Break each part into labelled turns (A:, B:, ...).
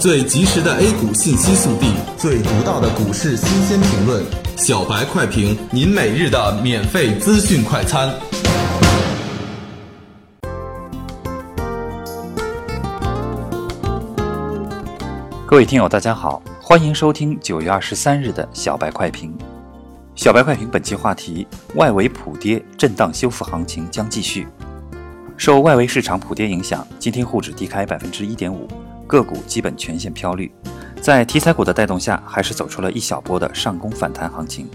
A: 最及时的 A 股信息速递，
B: 最独到的股市新鲜评论，
A: 小白快评，您每日的免费资讯快餐。
C: 各位听友，大家好，欢迎收听九月二十三日的小白快评。小白快评本期话题：外围普跌，震荡修复行情将继续。受外围市场普跌影响，今天沪指低开百分之一点五。个股基本全线飘绿，在题材股的带动下，还是走出了一小波的上攻反弹行情。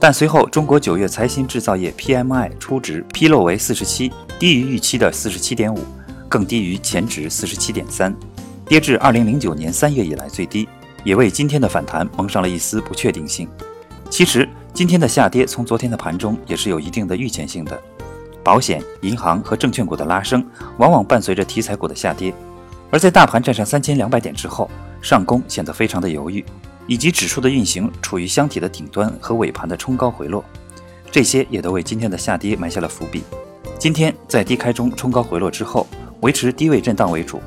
C: 但随后，中国九月财新制造业 PMI 初值披露为四十七，低于预期的四十七点五，更低于前值四十七点三，跌至二零零九年三月以来最低，也为今天的反弹蒙上了一丝不确定性。其实，今天的下跌从昨天的盘中也是有一定的预见性的。保险、银行和证券股的拉升，往往伴随着题材股的下跌。而在大盘站上三千两百点之后，上攻显得非常的犹豫，以及指数的运行处于箱体的顶端和尾盘的冲高回落，这些也都为今天的下跌埋下了伏笔。今天在低开中冲高回落之后，维持低位震荡为主，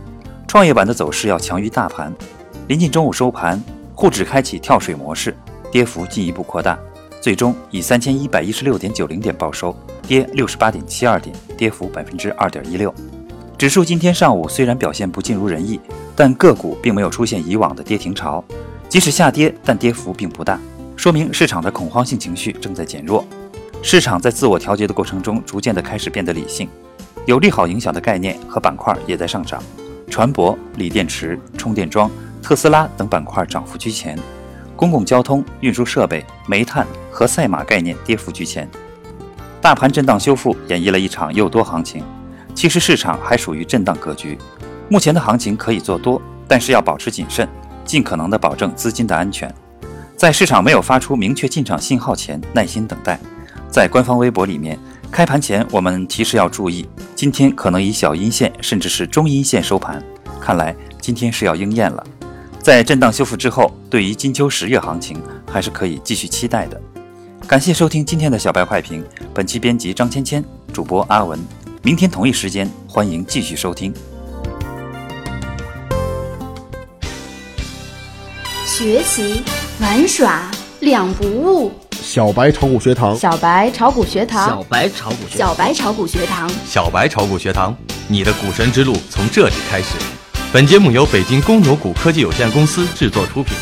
C: 创业板的走势要强于大盘。临近中午收盘，沪指开启跳水模式，跌幅进一步扩大，最终以三千一百一十六点九零点报收，跌六十八点七二点，跌幅百分之二点一六。指数今天上午虽然表现不尽如人意，但个股并没有出现以往的跌停潮，即使下跌，但跌幅并不大，说明市场的恐慌性情绪正在减弱，市场在自我调节的过程中逐渐的开始变得理性，有利好影响的概念和板块也在上涨，船舶、锂电池、充电桩、特斯拉等板块涨幅居前，公共交通、运输设备、煤炭和赛马概念跌幅居前，大盘震荡修复演绎了一场诱多行情。其实市场还属于震荡格局，目前的行情可以做多，但是要保持谨慎，尽可能的保证资金的安全。在市场没有发出明确进场信号前，耐心等待。在官方微博里面，开盘前我们提示要注意，今天可能以小阴线甚至是中阴线收盘，看来今天是要应验了。在震荡修复之后，对于金秋十月行情还是可以继续期待的。感谢收听今天的小白快评，本期编辑张芊芊，主播阿文。明天同一时间，欢迎继续收听。
D: 学习玩耍两不误。
E: 小白炒股学堂，
D: 小白炒股学堂，
F: 小白炒股学，
D: 小白炒股学堂，
A: 小白炒股学堂，你的股神之路从这里开始。本节目由北京公牛股科技有限公司制作出品。